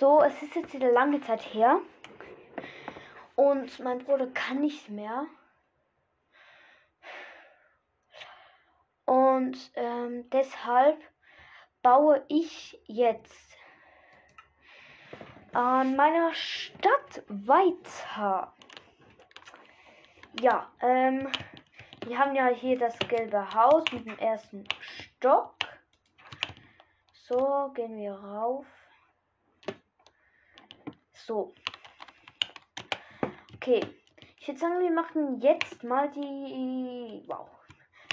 So, es ist jetzt wieder lange Zeit her. Und mein Bruder kann nicht mehr. Und ähm, deshalb baue ich jetzt an meiner Stadt weiter. Ja, ähm, wir haben ja hier das gelbe Haus mit dem ersten Stock. So, gehen wir rauf. So. Okay. Ich würde sagen, wir machen jetzt mal die. Wow.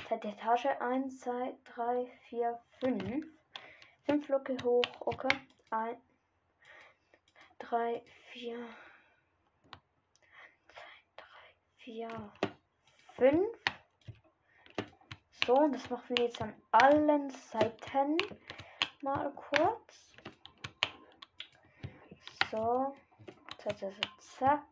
Zweite Etage. 1, 2, 3, 4, 5. 5 Blöcke hoch. Okay. 1, 3, 4. 3, 4, 5. So, und das machen wir jetzt an allen Seiten mal kurz. So. Zack, zack.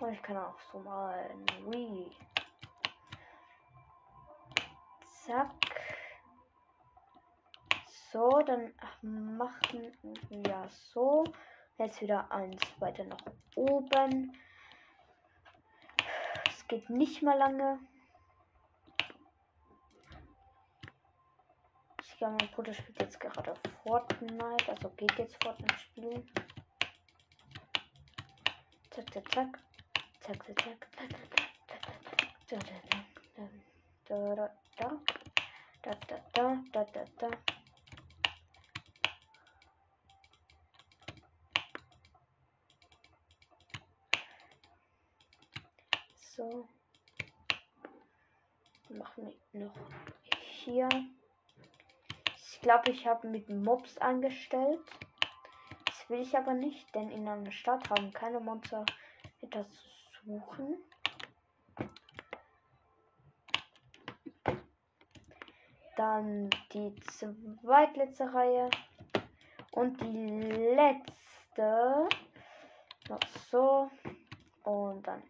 Und ich kann auch so mal Wii. Zack. So, dann machen wir so. Jetzt wieder eins weiter nach oben. Es geht nicht mal lange. glaube, mein Bruder spielt jetzt gerade Fortnite. Also geht jetzt Fortnite spielen. Zack, zack, zack. Zack, zack, zack, zack, zack, zack, zack, Da, da, da. Da, da, da, da, da, da. So. Machen wir noch hier. Ich glaube, ich habe mit Mobs angestellt. Das will ich aber nicht, denn in einer Stadt haben keine Monster etwas zu suchen. Dann die zweitletzte Reihe. Und die letzte. Noch so. Und dann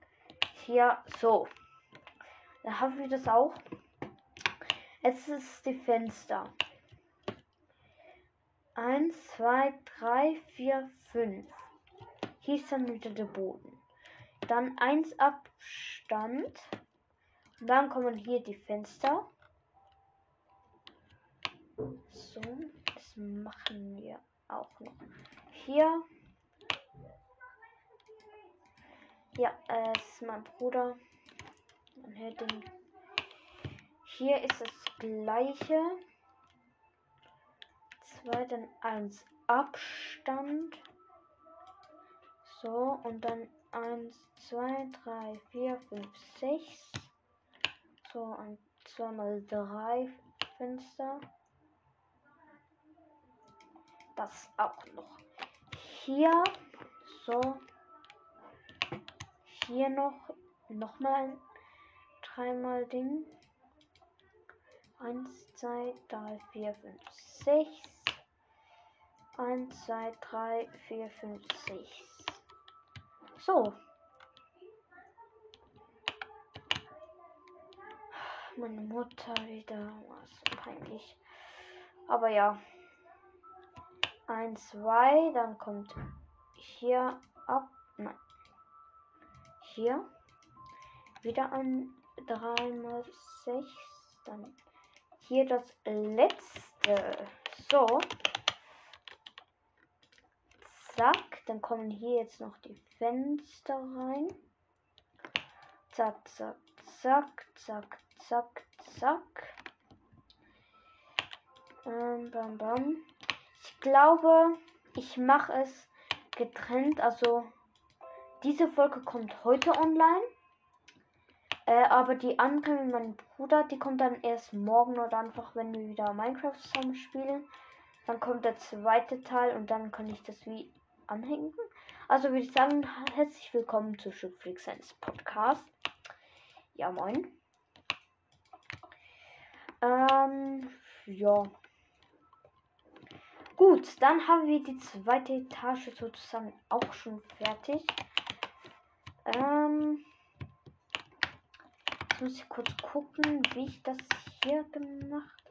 hier so. Dann haben wir das auch. Jetzt ist die Fenster. 1, 2, 3, 4, 5. Hier ist dann wieder der Boden. Dann 1 Abstand. Und dann kommen hier die Fenster. So, das machen wir auch noch. Hier. Ja, äh, es ist mein Bruder. Man hört den. Hier ist das gleiche. Zwei, dann eins Abstand. So, und dann 1, 2, 3, 4, 5, 6. So, und zweimal drei Fenster. Das auch noch. Hier, so. Hier noch, nochmal dreimal Ding. 1, 2, 3, 4, 5, 6. 1, 2, 3, 4, 5, 6. So. Meine Mutter wieder. Was peinlich. Aber ja. 1, 2. Dann kommt hier ab. Nein. Hier. Wieder ein 3 mal 6. Dann hier das letzte. So. Zack. Dann kommen hier jetzt noch die Fenster rein. Zack, zack, zack, zack, zack, zack. Ähm, bam, bam. Ich glaube, ich mache es getrennt. Also, diese Folge kommt heute online. Äh, aber die andere mit meinem Bruder, die kommt dann erst morgen oder einfach, wenn wir wieder Minecraft zusammen spielen. Dann kommt der zweite Teil und dann kann ich das wie anhängen. Also würde ich sagen, herzlich willkommen zu Schubflix seines Podcast. Ja, moin. Ähm, ja. Gut, dann haben wir die zweite Etage sozusagen auch schon fertig. Ähm, jetzt muss ich kurz gucken, wie ich das hier gemacht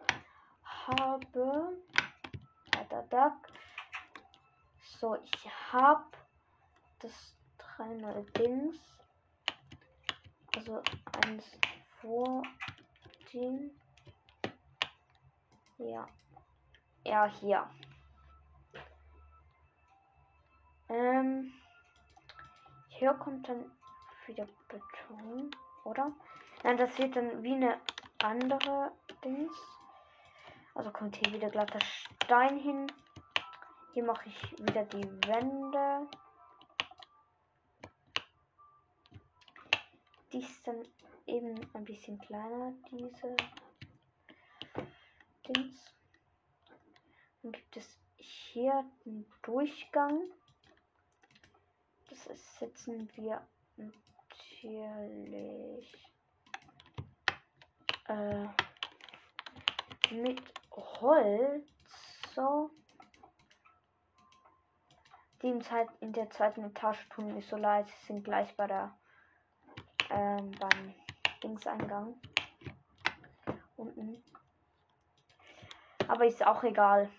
habe. Da, da, da. So, ich habe das drei neue Dings. Also eins vor den. Ja. Ja, hier. Ähm. Hier kommt dann wieder Beton, oder? Nein, das wird dann wie eine andere Dings. Also kommt hier wieder glatter Stein hin. Hier mache ich wieder die Wände. Die ist dann eben ein bisschen kleiner, diese Dings. Dann gibt es hier einen Durchgang. Das setzen wir natürlich äh, mit Holz. So. Die in, Zeit, in der zweiten Etage tun nicht so leid. Sind gleich bei der ähm, beim Dingseingang. Unten. Aber ist auch egal.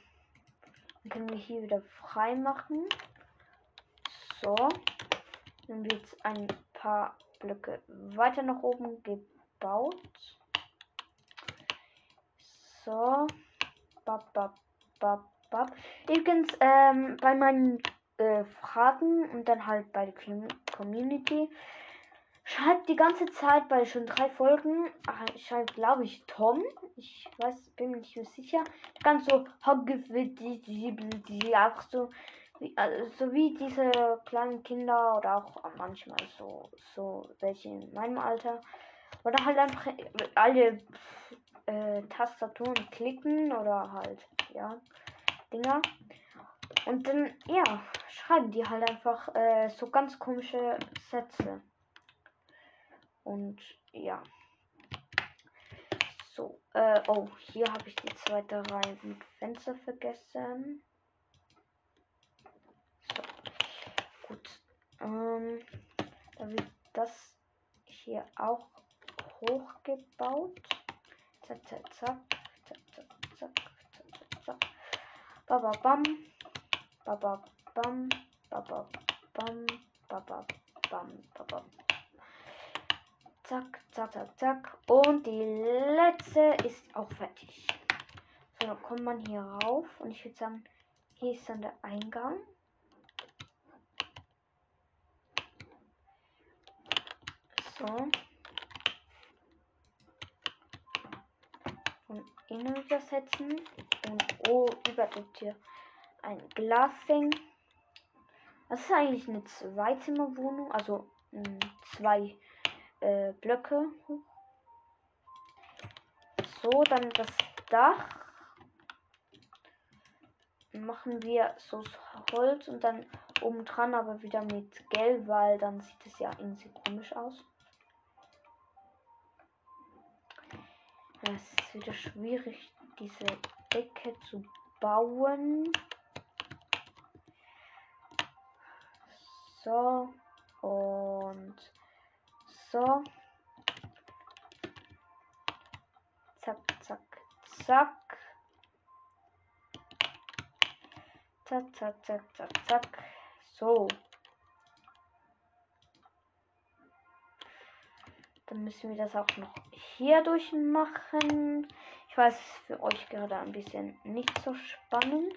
Dann können wir hier wieder frei machen. So. Dann wird ein paar Blöcke weiter nach oben gebaut. So. Bap, bap, bap, bap. Übrigens, ähm, bei meinen äh, Fragen und dann halt bei der Community. Schreibt die ganze Zeit bei schon drei Folgen, ah, schreibt glaube ich Tom, ich weiß, bin mir nicht mehr sicher, ganz so auch so wie, also, so wie diese kleinen Kinder oder auch manchmal so so welche in meinem Alter. Oder halt einfach alle äh, Tastaturen klicken oder halt, ja, Dinger. Und dann, ja, schreiben die halt einfach äh, so ganz komische Sätze. Und ja. So, äh, oh, hier habe ich die zweite Reihe mit Fenster vergessen. So, gut. Ähm, da wird das hier auch hochgebaut. Zack, zack, zack. Zack, zack, zack. Zack, zack, Baba bam. Baba bam. Baba bam. Zack, zack, zack, zack. Und die letzte ist auch fertig. So, dann kommt man hier rauf. Und ich würde sagen, hier ist dann der Eingang. So. innen setzen und oh, über der Tür ein Glasding. Das ist eigentlich eine Zweizimmerwohnung, also mh, hm, zwei äh, Blöcke. So, dann das Dach machen wir so Holz und dann oben dran aber wieder mit Gelb, weil dann sieht es ja irgendwie komisch aus. Es ist wieder schwierig, diese Decke zu bauen. So. Und so. Zack, zack, zack. Zack, zack, zack, zack, zack. So. Dann müssen wir das auch noch hier durchmachen. Ich weiß, es ist für euch gerade ein bisschen nicht so spannend.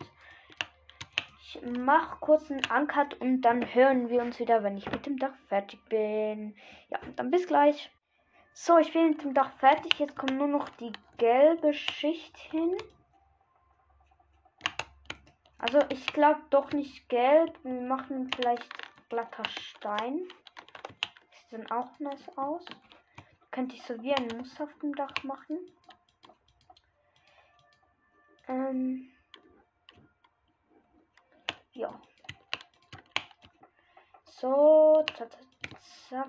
Ich mache kurz einen Uncut und dann hören wir uns wieder, wenn ich mit dem Dach fertig bin. Ja, dann bis gleich. So, ich bin mit dem Dach fertig. Jetzt kommt nur noch die gelbe Schicht hin. Also ich glaube doch nicht gelb. Wir machen vielleicht glatter Stein. Sieht dann auch nice aus. Könnte ich so wie ein Muster auf dem Dach machen. Ähm ja. So, zack.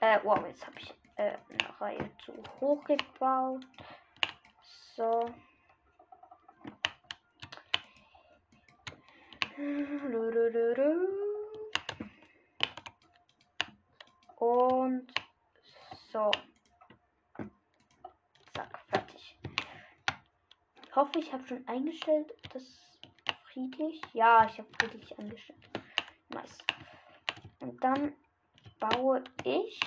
Äh, wow, jetzt habe ich äh, eine Reihe zu hoch gebaut. So. Und so. Zack, fertig. hoffe, ich habe schon eingestellt, dass friedlich. Ja, ich habe friedlich eingestellt. Nice. Und dann baue ich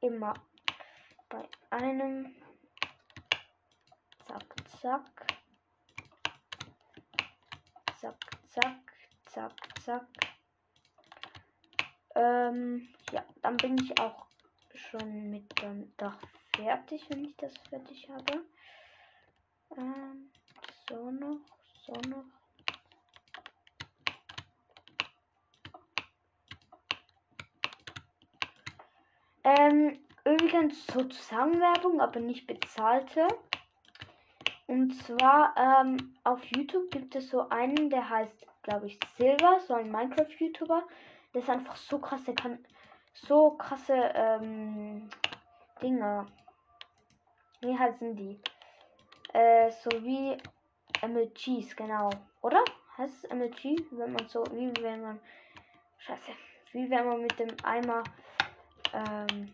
immer bei einem zack, zack, zack, zack, zack, zack. Ähm, ja, dann bin ich auch schon mit dem Dach fertig, wenn ich das fertig habe. Ähm, so noch, so noch. Ähm, übrigens sozusagen Werbung, aber nicht bezahlte. Und zwar ähm, auf YouTube gibt es so einen, der heißt, glaube ich, Silver, so ein Minecraft-YouTuber. Der ist einfach so krass, der kann so krasse ähm, Dinger. Wie heißen die? Äh, so wie MLGs, genau. Oder? Heißt es MLG? Wenn man so, wie wenn man. Scheiße. Wie wenn man mit dem Eimer ähm,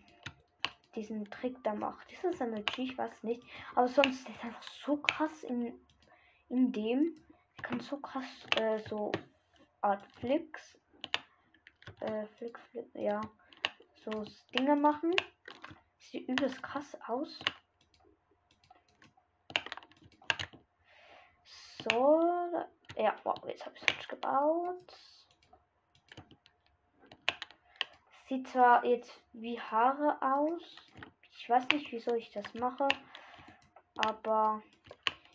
diesen Trick da macht. Ist das MLG? Ich weiß nicht. Aber sonst ist einfach so krass in, in dem. Er kann so krass äh, so Art Flicks. Äh, Flick, Flick, ja. So Dinge machen. Sieht übelst krass aus. So. Ja, wow, jetzt habe ich es gebaut. Sieht zwar jetzt wie Haare aus. Ich weiß nicht, wieso ich das mache. Aber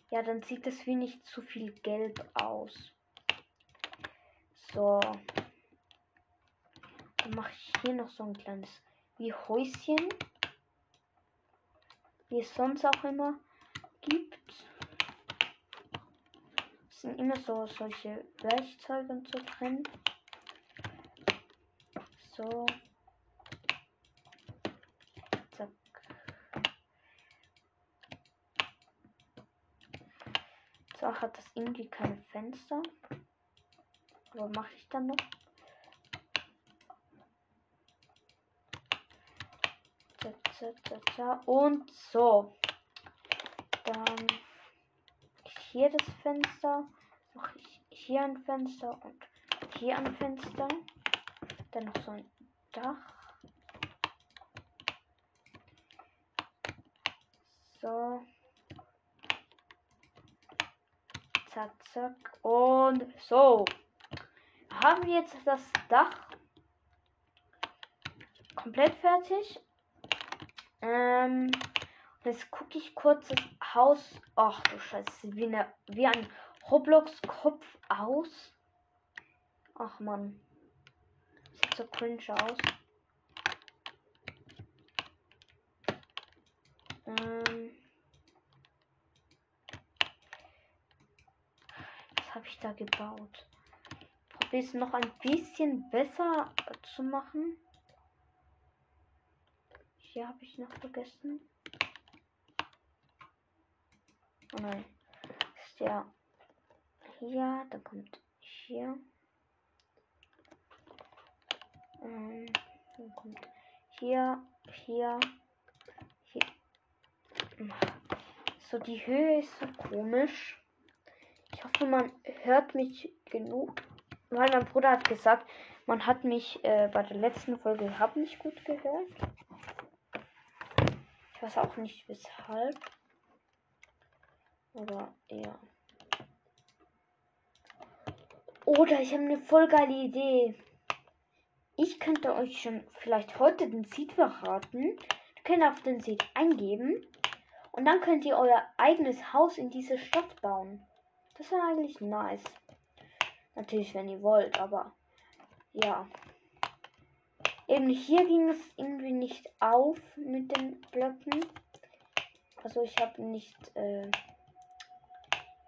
ja, dann sieht das wie nicht zu viel gelb aus. So. Dann mache ich hier noch so ein kleines wie Häuschen. Wie es sonst auch immer gibt. Es sind immer so solche Werkzeuge und so drin. So. Zack. So hat das irgendwie keine Fenster. Aber mache ich dann noch? Und so. Dann hier das Fenster. Mache ich hier ein Fenster und hier ein Fenster. Dann noch so ein Dach. So. Zack, zack. Und so. Haben wir jetzt das Dach komplett fertig. Ähm, jetzt gucke ich kurz das Haus. Ach du Scheiße, wie, eine, wie ein Roblox-Kopf aus. Ach man so cringe aus. Ähm was habe ich da gebaut? Probiere es noch ein bisschen besser zu machen. Hier habe ich noch vergessen. Oh nein. ist ja hier, da kommt hier. Ähm, hier, hier, hier. So, die Höhe ist so komisch. Ich hoffe, man hört mich genug. Weil mein Bruder hat gesagt, man hat mich äh, bei der letzten Folge hab nicht gut gehört. Ich weiß auch nicht weshalb. Aber ja. Oder ich habe eine voll geile Idee. Ich könnte euch schon vielleicht heute den Seed verraten. Ihr könnt auf den Seed eingeben. Und dann könnt ihr euer eigenes Haus in diese Stadt bauen. Das wäre eigentlich nice. Natürlich, wenn ihr wollt, aber ja. Eben hier ging es irgendwie nicht auf mit den Blöcken. Also ich habe nicht äh,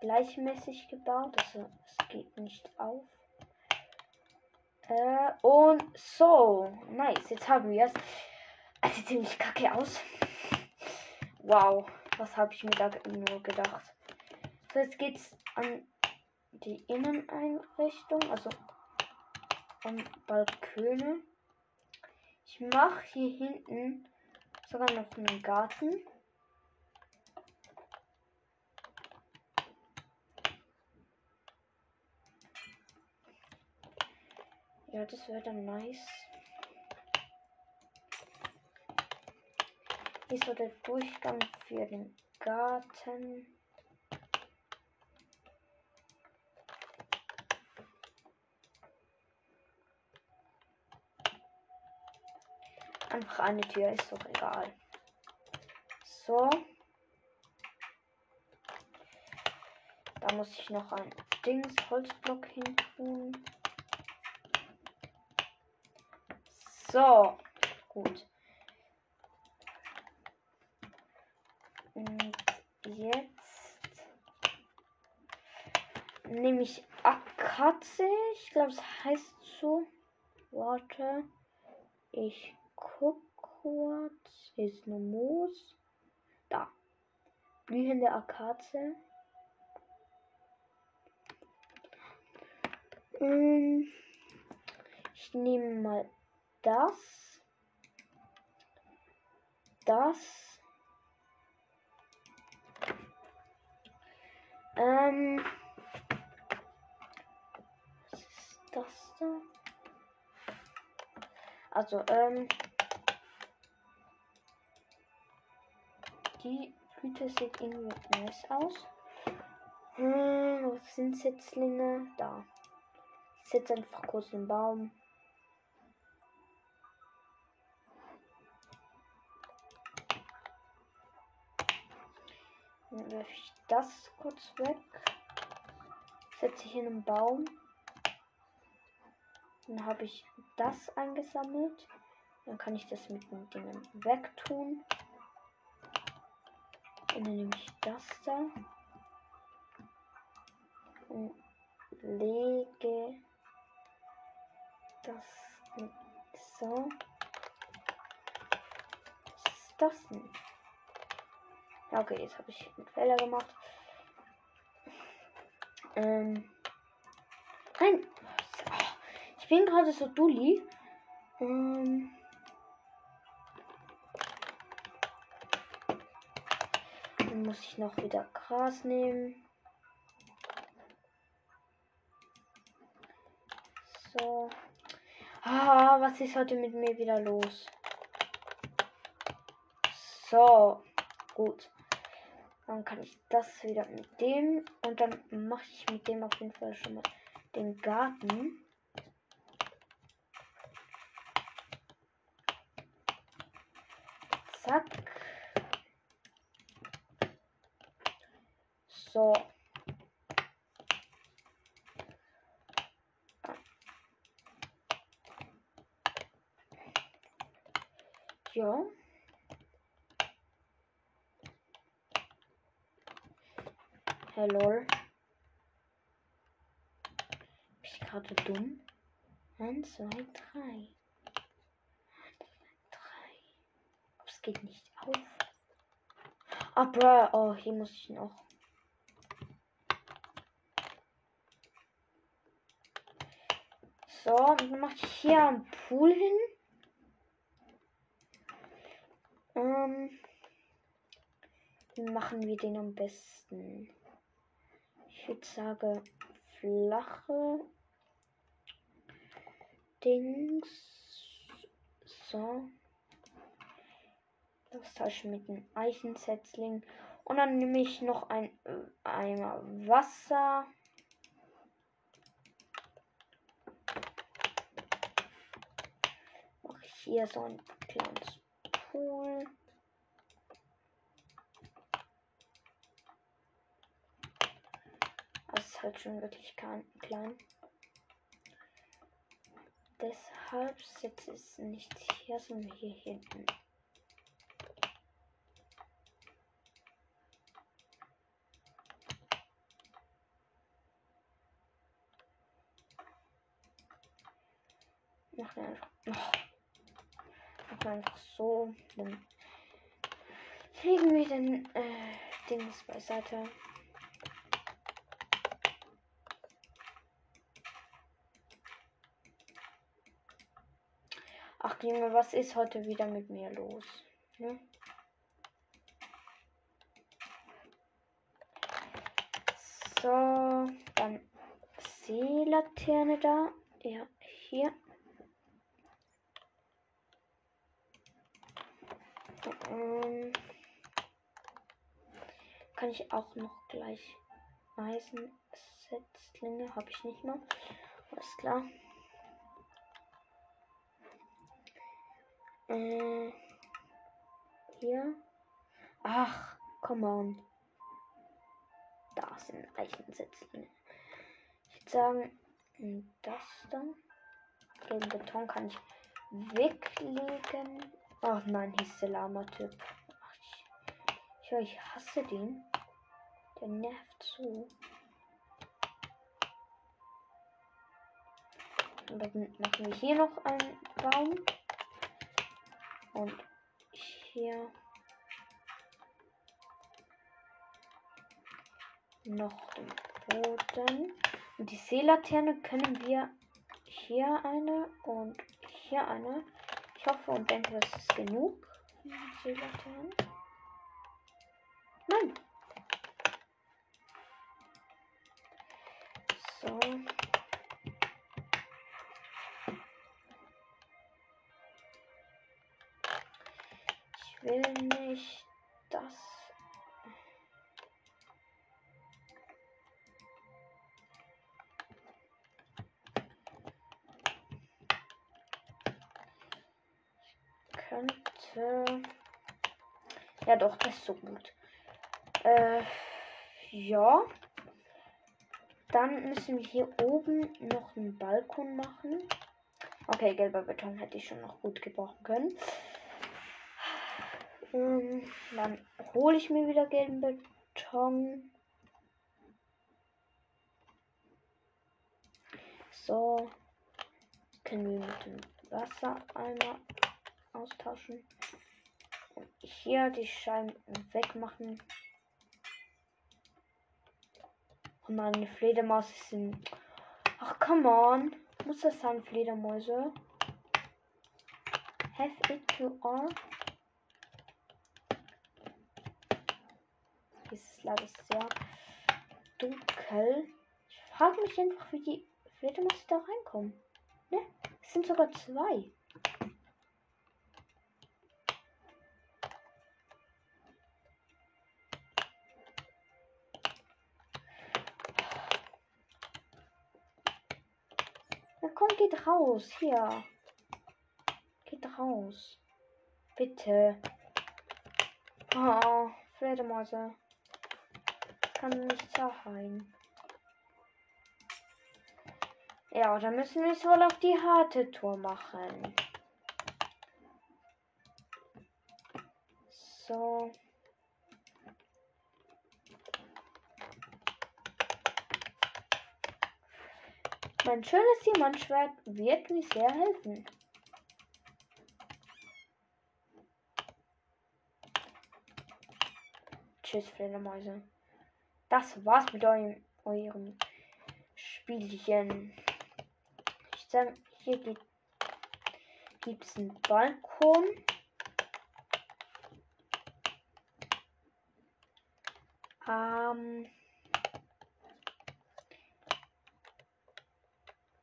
gleichmäßig gebaut. Also es geht nicht auf. Äh, und so. Nice, jetzt haben wir es. Es sieht ziemlich kacke aus. Wow, was habe ich mir da nur gedacht. So, jetzt geht's an die Inneneinrichtung, also an Balkone. Ich mache hier hinten sogar noch einen Garten. Ja, das wäre dann nice. Hier ist so der Durchgang für den Garten. Einfach eine Tür, ist doch egal. So. Da muss ich noch ein Dings Holzblock hin tun. So, gut. Und jetzt nehme ich Akaze. Ich glaube, es heißt so. Warte. Ich guck kurz. Ist nur Moos. Da. Blühende Akaze. Ähm, ich nehme mal das. Das. Ähm. Was ist das da? Also, ähm. Die Hüte sieht irgendwie nice aus. Hm, wo sind Setzlinge? Da. Ich setze einfach kurz den Baum. Dann werfe ich das kurz weg. Setze ich in einen Baum. Dann habe ich das eingesammelt. Dann kann ich das mit den Dingen wegtun. Und dann nehme ich das da. Und lege das so. Was ist das denn? Okay, jetzt habe ich einen Fehler gemacht. Ähm. Nein. Ich bin gerade so dulli. Ähm. Dann muss ich noch wieder Gras nehmen. So. Ah, was ist heute mit mir wieder los? So, gut. Dann kann ich das wieder mit dem und dann mache ich mit dem auf jeden Fall schon mal den Garten. Zack. So. Ja. Hello. Bin ich gerade dumm? 1, 2, 3. 1, 2, 3. Aber es geht nicht auf. Ah, bruh. Oh, hier muss ich noch. So, dann mache ich hier einen Pool hin. Ähm, machen wir den am besten? Ich würde sagen, flache Dings. So. Das tausche mit einem Eichensetzling. Und dann nehme ich noch ein äh, Eimer Wasser. Mache ich hier so ein kleines Pool. Das ist halt schon wirklich klein. Deshalb setze ich es nicht hier, sondern hier hinten. Machen wir einfach. Oh. Machen einfach so. Dann legen wir den äh, Dings beiseite. Ach Junge, was ist heute wieder mit mir los? Ne? So, dann Seelaterne da. Ja, hier. Und kann ich auch noch gleich Eisensetzlinge habe ich nicht mehr. Alles klar. Äh, hier. Ach, come on. Da sind Eichensetzlinge. Ich würde sagen, das dann. Den Beton kann ich weglegen. Ach nein, hieß der Lama-Typ. Ich, ich, ich hasse den. Der nervt so. Dann machen wir hier noch einen Baum. Und hier noch den Boden. Und die Seelaterne können wir hier eine und hier eine. Ich hoffe und denke, das ist genug. Seelaternen. Nein. So. Will nicht das. Ich könnte. Ja, doch, das ist so gut. Äh, ja. Dann müssen wir hier oben noch einen Balkon machen. Okay, gelber Beton hätte ich schon noch gut gebrauchen können. Ähm, dann hole ich mir wieder gelben Beton. So. Können wir mit dem Wassereimer austauschen. Und hier die Scheiben wegmachen. Und meine Fledermaus sind. Ach, come on. Muss das sein, Fledermäuse? Have it to all. Hier ist sehr dunkel. Ich frage mich einfach, wie die Fledermäuse da reinkommen. Ne? Es sind sogar zwei. Na komm, geht raus. Hier. Geht raus. Bitte. Oh, Fledermäuse. Kann nicht sein. Ja, dann müssen wir es wohl auf die harte Tour machen. So. Mein schönes Diamantschwert wird mir sehr helfen. Tschüss, Fledermäuse. Das war's mit eurem, eurem Spielchen. Ich sage, hier gibt es einen Balkon. Ähm.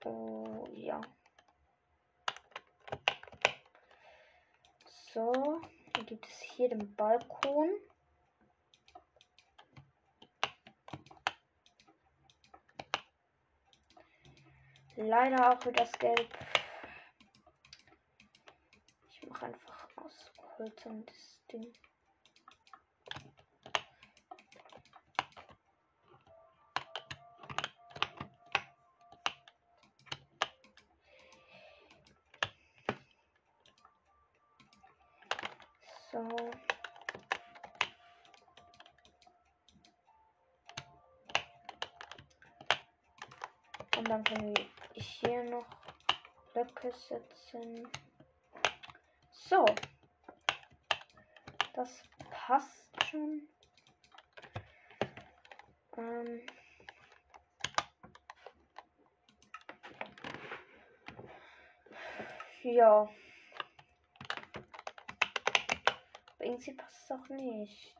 Oh, ja. So, dann gibt es hier den Balkon. Leider auch für das Gelb. Ich mache einfach aus Holz das Ding. So. Und dann können wir hier noch Blöcke setzen. So. Das passt schon. Ähm. Ja. Aber irgendwie passt es auch nicht.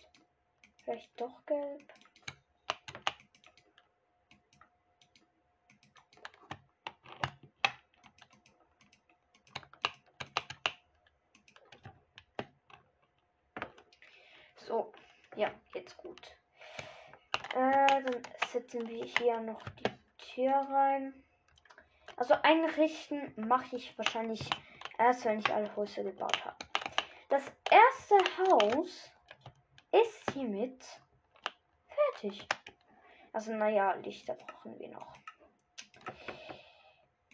Vielleicht doch gelb. Ja, jetzt gut. Äh, dann setzen wir hier noch die Tür rein. Also einrichten mache ich wahrscheinlich erst, wenn ich alle Häuser gebaut habe. Das erste Haus ist hiermit fertig. Also naja, Lichter brauchen wir noch.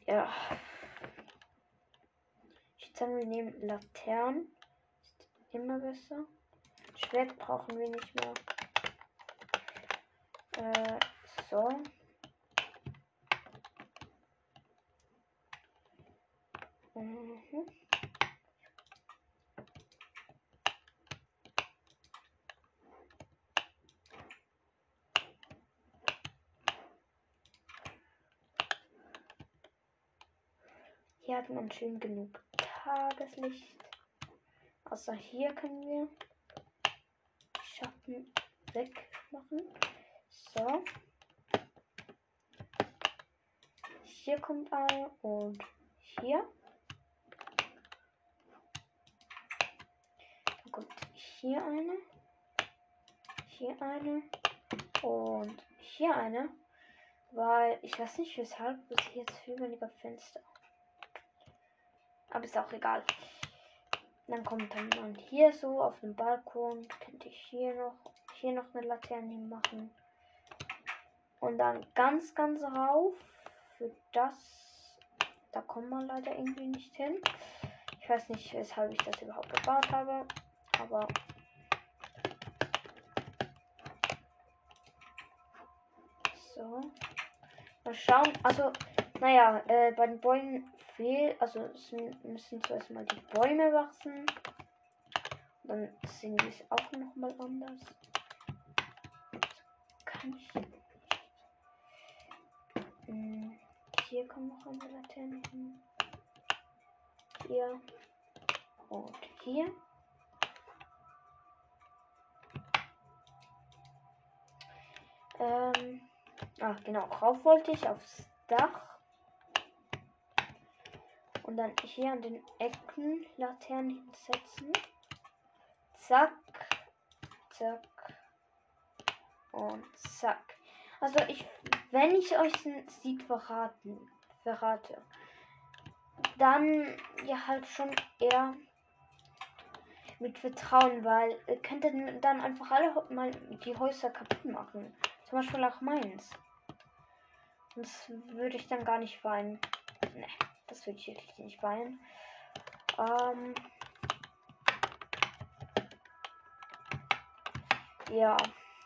Ja. Ich sage, wir nehmen Laternen. Ist immer besser. Schwert brauchen wir nicht mehr. Äh, so. Mhm. Hier hat man schön genug Tageslicht. Außer hier können wir Schatten wegmachen. So. Hier kommt eine und hier. Dann kommt hier eine. Hier eine. Und hier eine. Weil ich weiß nicht weshalb, bis jetzt viel weniger Fenster. Aber ist auch egal. Dann kommt dann man hier so auf dem Balkon. Könnte ich hier noch, hier noch eine Laterne machen. Und dann ganz, ganz rauf. Für das. Da kommt man leider irgendwie nicht hin. Ich weiß nicht, weshalb ich das überhaupt gebaut habe. Aber. So. Mal schauen. Also, naja, äh, bei den Bäumen fehlt. Also, es müssen zuerst mal die Bäume wachsen. Dann sehen die es auch nochmal anders. Kann ich. Hm, hier kommt noch eine Laterne hin. Hier. Und hier. Ähm. Ach, genau. Rauf wollte ich aufs Dach. Und dann hier an den Ecken Laternen hinsetzen. Zack. Zack. Und zack. Also ich, wenn ich euch ein Sieg verraten, verrate, dann ja halt schon eher mit Vertrauen, weil ihr könntet dann einfach alle mal die Häuser kaputt machen. Zum Beispiel auch meins. Das würde ich dann gar nicht weinen. Nee. Das würde ich wirklich nicht weinen. Ähm ja,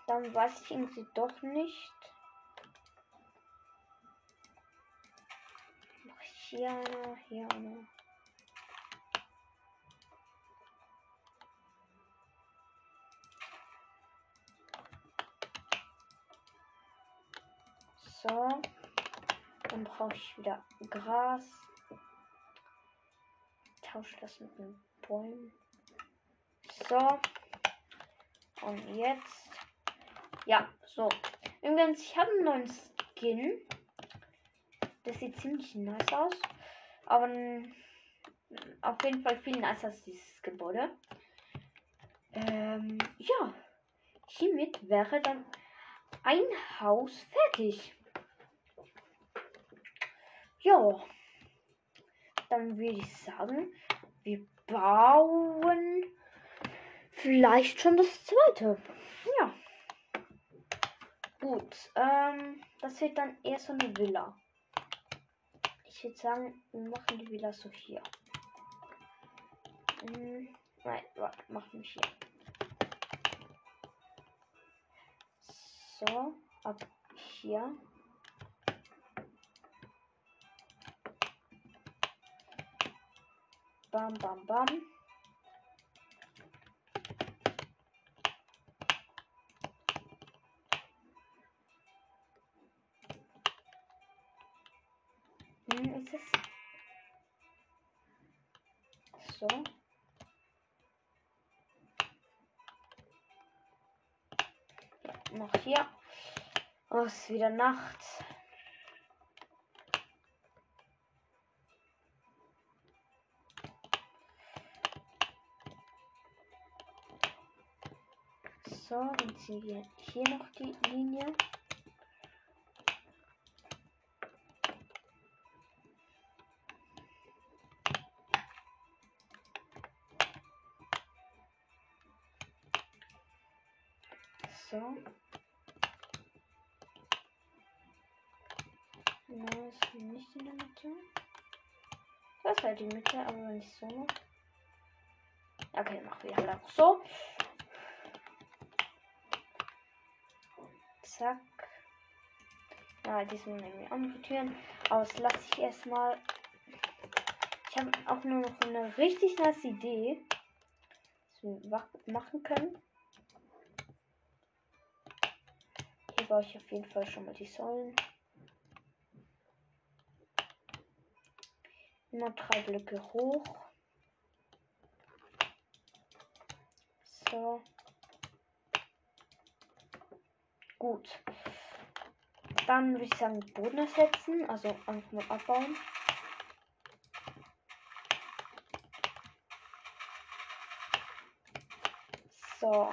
dann weiß ich irgendwie doch nicht. Hier eine, hier eine. So. Dann brauche ich wieder Gras tausche das mit den Bäumen. So. Und jetzt. Ja, so. Übrigens, ich habe einen neuen Skin. Das sieht ziemlich nice aus. Aber auf jeden Fall viel nicer als dieses Gebäude. Ähm, ja. Hiermit wäre dann ein Haus fertig. Ja dann würde ich sagen, wir bauen vielleicht schon das zweite. Ja. Gut, ähm, das wird dann eher so eine Villa. Ich würde sagen, wir machen die Villa so hier. Hm, nein, machen wir hier. So, ab hier. Bam, bam, bam. Ist so? Noch hier. Oh, es ist wieder Nacht. So, dann ziehen wir hier noch die Linie. Nein, ist nicht in der Mitte. Das ist halt die Mitte, aber nicht so. Okay, machen wir halt auch so. Zack. Ja, diesmal irgendwie andere Türen. Aber das lasse ich erstmal. Ich habe auch nur noch eine richtig nice Idee, was wir machen können. Hier baue ich auf jeden Fall schon mal die Säulen. Immer drei Blöcke hoch. So. Gut. Dann würde ich sagen Boden ersetzen, also einfach mal abbauen. So.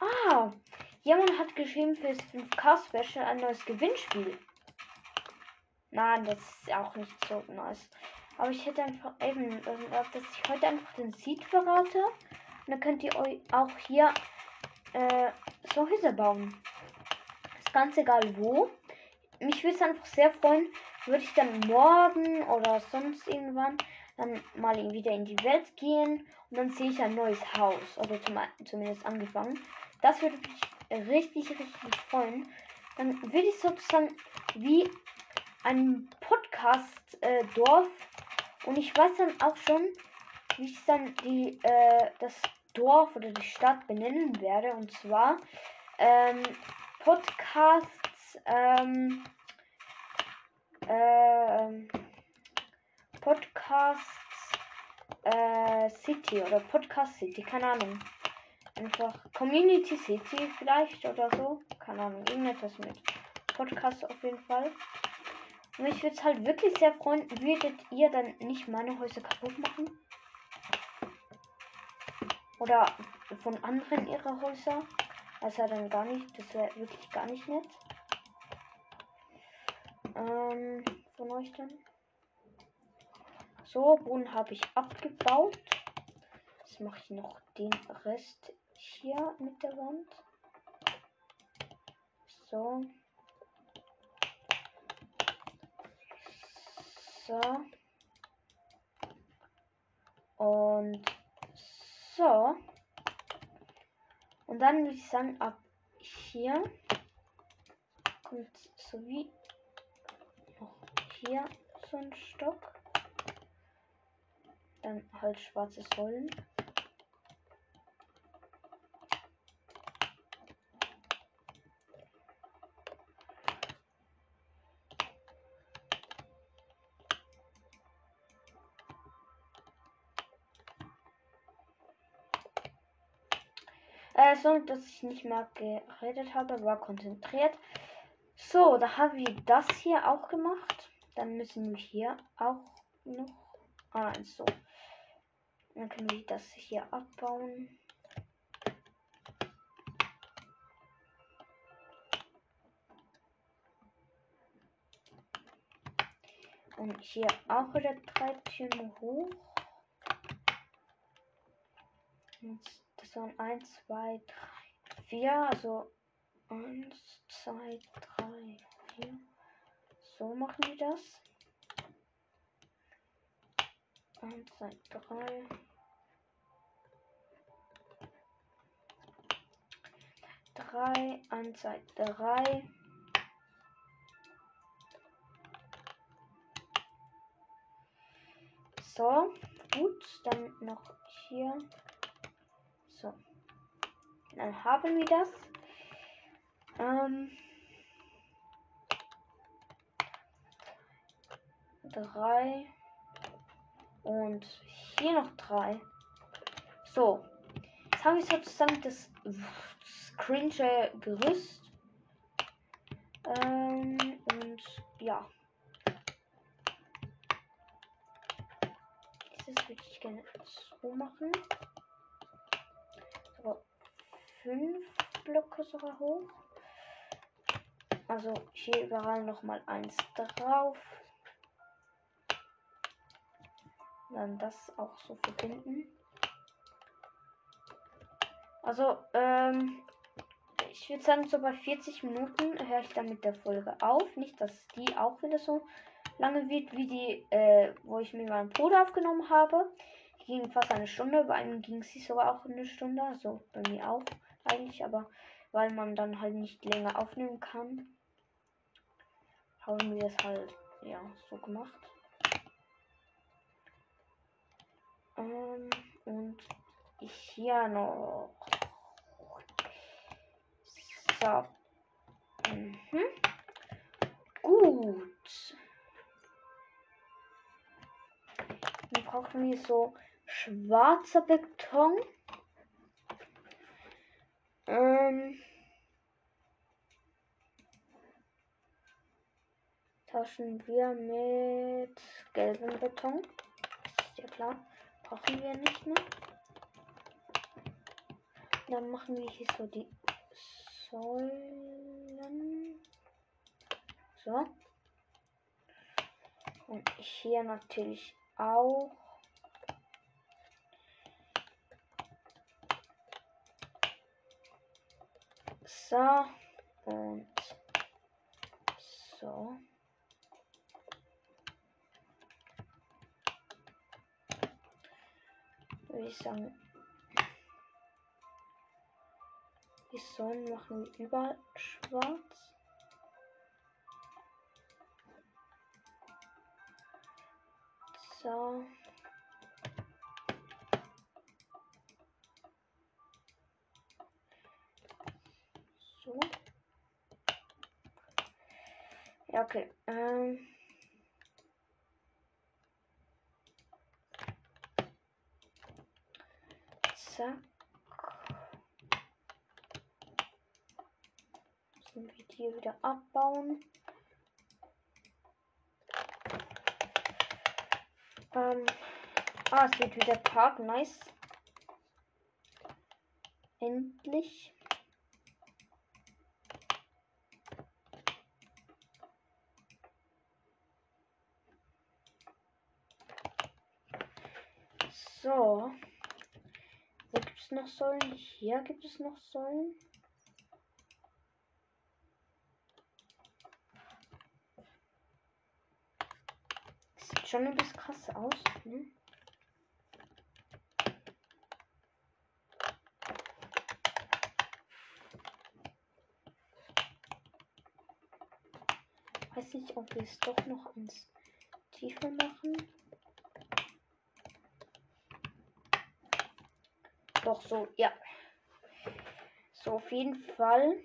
Ah, jemand hat geschrieben für das 5K Special ein neues Gewinnspiel. Nein, das ist auch nicht so nice. Aber ich hätte einfach eben, ähm, dass ich heute einfach den Seed verrate. Und dann könnt ihr euch auch hier äh, so Häuser bauen. Ist ganz egal wo. Mich würde es einfach sehr freuen, würde ich dann morgen oder sonst irgendwann dann mal wieder in die Welt gehen und dann sehe ich ein neues Haus. Oder zum, zumindest angefangen. Das würde mich richtig, richtig freuen. Dann würde ich sozusagen wie ein Podcast-Dorf. Und ich weiß dann auch schon, wie ich dann die, äh, das Dorf oder die Stadt benennen werde. Und zwar ähm, Podcasts, ähm, äh, Podcasts äh, City oder Podcast City, keine Ahnung. Einfach Community City vielleicht oder so. Keine Ahnung, irgendetwas mit Podcast auf jeden Fall. Mich würde es halt wirklich sehr freuen, würdet ihr dann nicht meine Häuser kaputt machen? Oder von anderen ihre Häuser? Also dann gar nicht, das wäre wirklich gar nicht nett. Ähm, von euch dann. So, Boden habe ich abgebaut. Jetzt mache ich noch den Rest hier mit der Wand. So. So. Und so. Und dann würde ich sagen, ab hier kommt so wie noch hier so ein Stock. Dann halt schwarze Säulen. Äh, dass ich nicht mehr geredet habe, war konzentriert. So, da haben wir das hier auch gemacht. Dann müssen wir hier auch noch. Ah, so. Dann können wir das hier abbauen. Und hier auch wieder drei Türme hoch. Jetzt das waren 1, 2, 3, 4. Also 1, 2, 3, 4. So machen wir das. 1, 2, 3. Drei, eins, drei. So, gut, dann noch hier. Dann haben wir das. Ähm, drei. Und hier noch drei. So. Jetzt haben wir sozusagen das cringe Gerüst. Ähm, und ja. Das würde ich gerne so machen. Fünf Blöcke sogar hoch. Also hier überall noch mal eins drauf. Dann das auch so verbinden. Also, ähm, ich würde sagen, so bei 40 Minuten höre ich dann mit der Folge auf. Nicht, dass die auch wieder so lange wird wie die, äh, wo ich mit meinem Bruder aufgenommen habe. Die ging fast eine Stunde, bei einem ging sie sogar auch eine Stunde, also bei mir auch eigentlich, aber weil man dann halt nicht länger aufnehmen kann, haben wir das halt ja so gemacht. Ähm, und hier noch. So. Mhm. Gut. Dann brauchen wir so schwarzer Beton. Ähm. Tauschen wir mit gelbem Beton. Ist ja klar. Brauchen wir nicht mehr. Dann machen wir hier so die Säulen. So. Und hier natürlich auch. So. Und so. Würde sagen. Die Säulen machen wir überall schwarz. So. So. Ja, okay. Ähm. Zack. Müssen wir hier wieder abbauen. Ähm. Ah, es wird wieder Tag. Nice. Endlich. So. Wo gibt es noch Säulen? Hier gibt es noch Säulen. Sieht schon ein bisschen krass aus. Ne? Weiß nicht, ob wir es doch noch eins tiefer machen. Doch so, ja. So, auf jeden Fall.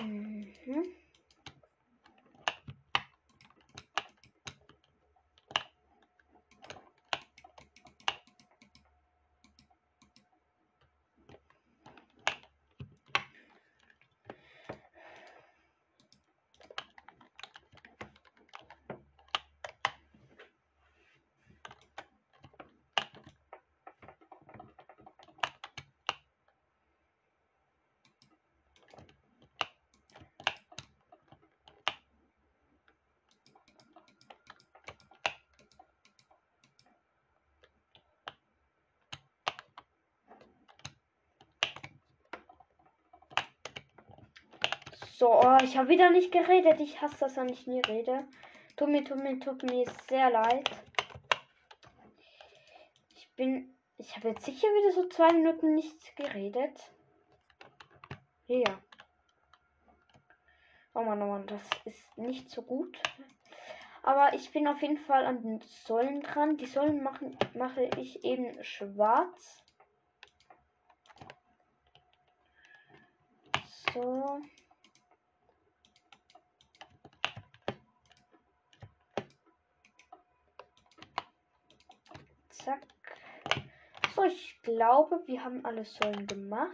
Mhm. So, oh, ich habe wieder nicht geredet. Ich hasse das, wenn ich nie rede. Tut mir, tut mir, tut mir sehr leid. Ich bin. Ich habe jetzt sicher wieder so zwei Minuten nicht geredet. Ja. Oh Mann, oh Mann, das ist nicht so gut. Aber ich bin auf jeden Fall an den Säulen dran. Die Säulen machen, mache ich eben schwarz. So. Zack. So, ich glaube, wir haben alles schon gemacht.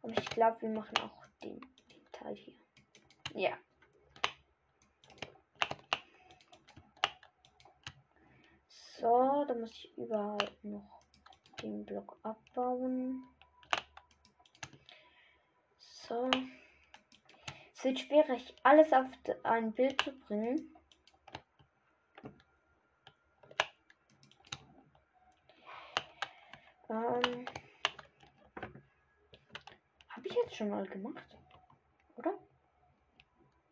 Und ich glaube, wir machen auch den, den Teil hier. Ja. So, da muss ich überall noch den Block abbauen. So. Es wird schwierig, alles auf ein Bild zu bringen. Ähm, Habe ich jetzt schon mal gemacht? Oder?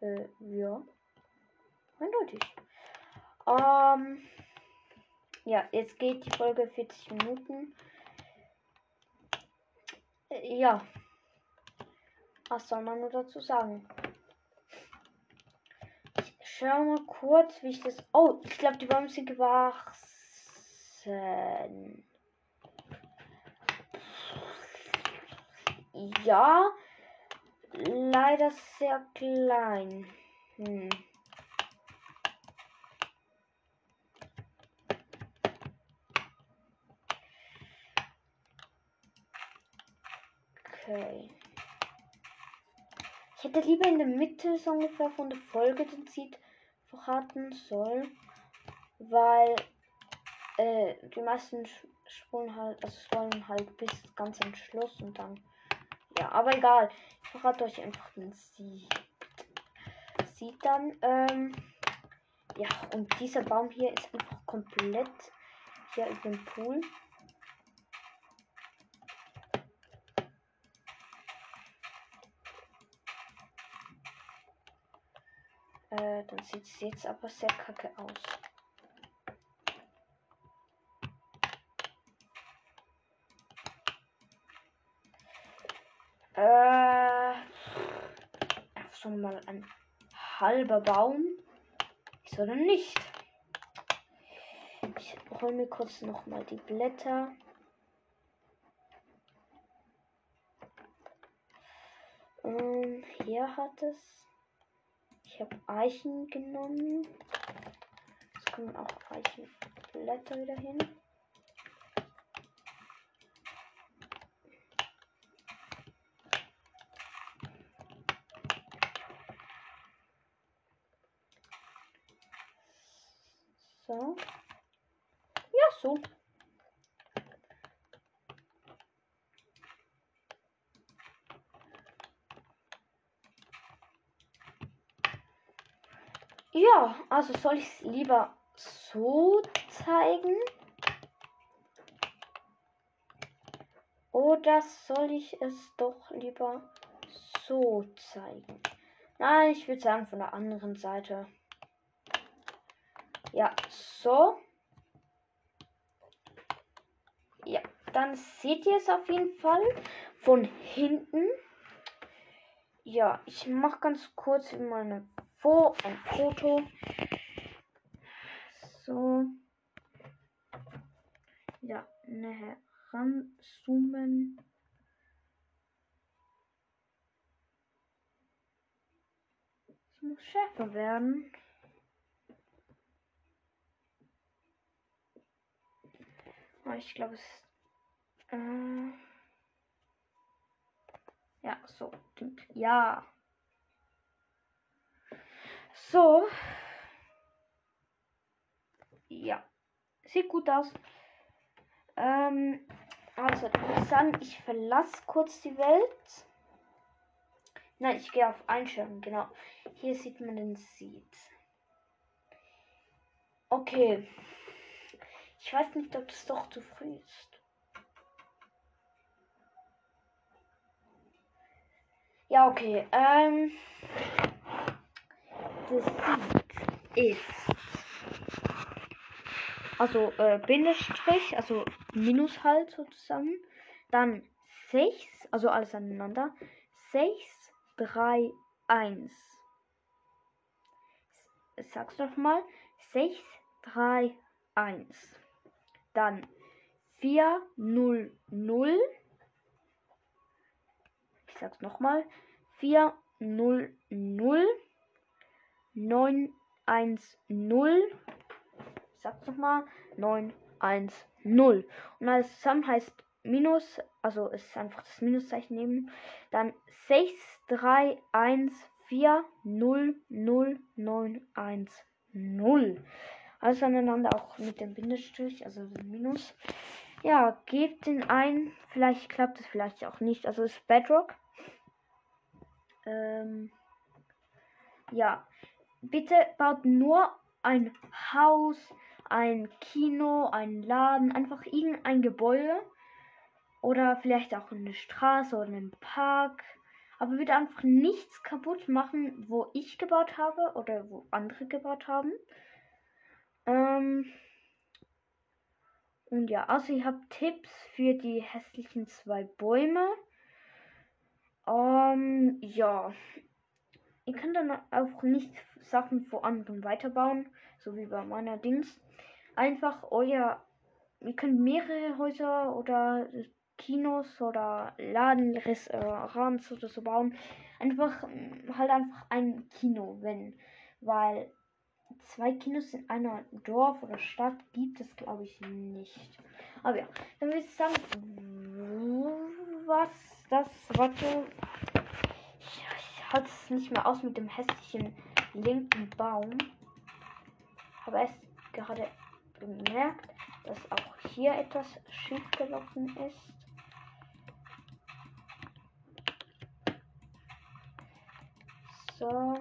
Äh, ja. Eindeutig. Ähm, ja, jetzt geht die Folge 40 Minuten. Äh, ja. Was soll man nur dazu sagen? Ich schau mal kurz, wie ich das. Oh, ich glaube, die Bäume sind gewachsen. Ja, leider sehr klein. Hm. Okay. Ich hätte lieber in der Mitte so ungefähr von der Folge den Seed verraten sollen, weil äh, die meisten spulen halt, also sollen halt bis ganz am Schluss und dann ja, aber egal. Ich verrate euch einfach den Sieg. Sieht dann, ähm, ja, und dieser Baum hier ist einfach komplett hier über dem Pool. Äh, dann sieht es jetzt aber sehr kacke aus. Äh, schon mal ein halber Baum. Ist oder nicht? Ich hole mir kurz noch mal die Blätter. Ähm, hier hat es. Ich habe Eichen genommen. Jetzt kommen auch Eichenblätter wieder hin. So. Ja, so. Ja, also soll ich es lieber so zeigen? Oder soll ich es doch lieber so zeigen? Nein, ich würde sagen von der anderen Seite. Ja, so. Ja, dann seht ihr es auf jeden Fall von hinten. Ja, ich mache ganz kurz mal eine Fo ein Foto. So. Ja, näher ranzoomen. Es muss schärfer werden. Ich glaube, es. Äh, ja, so. Ja. So. Ja. Sieht gut aus. Ähm, also, sagen, ich verlasse kurz die Welt. Nein, ich gehe auf Einstellungen, genau. Hier sieht man den Seed. Okay. Ich weiß nicht, ob es doch zu früh ist. Ja, okay. Ähm, das ist also äh, Bindestrich, also Minus halt sozusagen. Dann 6, also alles aneinander. 6, 3, 1. Ich sag's noch mal. 6, 3, 1. Dann 4, 0, 0. Ich sag's nochmal. 4, 0, 0. 9, 1, 0. Ich sag's nochmal. 9, 1, 0. Und alles zusammen heißt Minus, also ist einfach das Minuszeichen nehmen. Dann 6, 3, 1, 4, 0, 0, 9, 1, 0. Alles aneinander, auch mit dem Bindestrich, also dem Minus. Ja, gebt den ein. Vielleicht klappt es, vielleicht auch nicht. Also ist Bedrock. Ähm, ja, bitte baut nur ein Haus, ein Kino, ein Laden, einfach irgendein Gebäude. Oder vielleicht auch eine Straße oder einen Park. Aber bitte einfach nichts kaputt machen, wo ich gebaut habe oder wo andere gebaut haben. Ähm und ja, also ich habe Tipps für die hässlichen zwei Bäume. Ähm, ja. Ihr könnt dann auch nicht Sachen vor anderen weiterbauen, so wie bei meiner Dings. Einfach euer, ihr könnt mehrere Häuser oder Kinos oder Laden, Restaurants oder so bauen. Einfach halt einfach ein Kino, wenn, weil zwei Kinos in einer Dorf oder Stadt gibt es, glaube ich, nicht. Aber ja, dann würde ich sagen, was das, warte, ich, ich halte es nicht mehr aus mit dem hässlichen linken Baum. Habe erst gerade bemerkt, dass auch hier etwas schief gelaufen ist. So.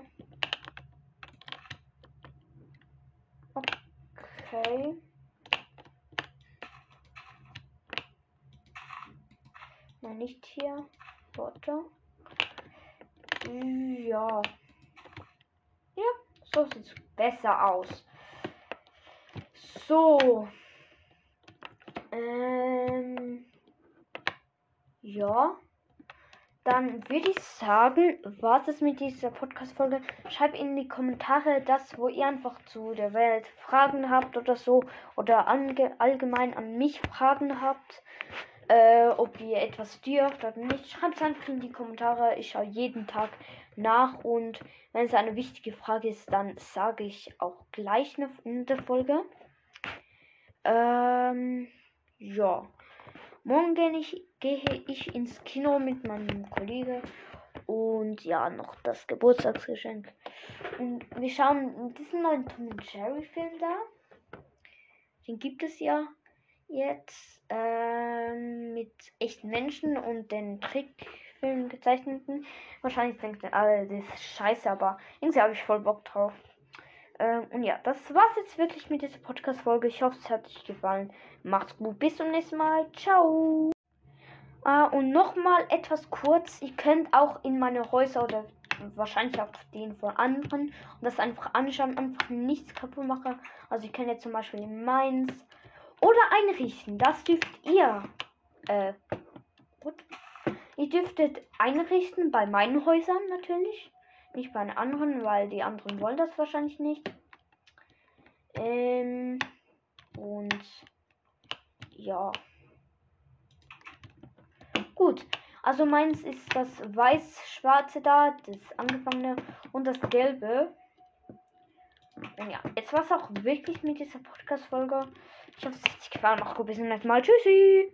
Okay. Nein, nicht hier. Warte. Ja. Ja, so sieht es besser aus. So. Ähm. Ja dann würde ich sagen, war es mit dieser Podcast-Folge. Schreibt in die Kommentare das, wo ihr einfach zu der Welt Fragen habt oder so. Oder allgemein an mich Fragen habt. Äh, ob ihr etwas dürft oder nicht. Schreibt es einfach in die Kommentare. Ich schaue jeden Tag nach. Und wenn es eine wichtige Frage ist, dann sage ich auch gleich in der Folge. Ähm, ja. Morgen gehe ich, gehe ich ins Kino mit meinem Kollegen und ja, noch das Geburtstagsgeschenk. Und wir schauen diesen neuen Tom Jerry Film da. Den gibt es ja jetzt ähm, mit echten Menschen und den Trickfilm gezeichneten. Wahrscheinlich denkt ihr alle, das ist scheiße, aber irgendwie habe ich voll Bock drauf. Ähm, und ja, das war's jetzt wirklich mit dieser Podcast-Folge. Ich hoffe, es hat euch gefallen. Macht's gut, bis zum nächsten Mal. Ciao. Ah, und nochmal etwas kurz. Ihr könnt auch in meine Häuser oder wahrscheinlich auch den von anderen und das einfach anschauen, einfach nichts kaputt machen. Also ich könnt jetzt zum Beispiel meins oder einrichten. Das dürft ihr. Äh, gut. Ihr dürftet einrichten bei meinen Häusern natürlich. Nicht bei den anderen, weil die anderen wollen das wahrscheinlich nicht. Ähm, und ja. Gut. Also meins ist das weiß-schwarze da, das angefangene und das gelbe. Und ja, jetzt war es auch wirklich mit dieser Podcast-Folge. Ich hoffe, es hat euch gefallen. Macht gut, bis zum nächsten Mal. Tschüssi!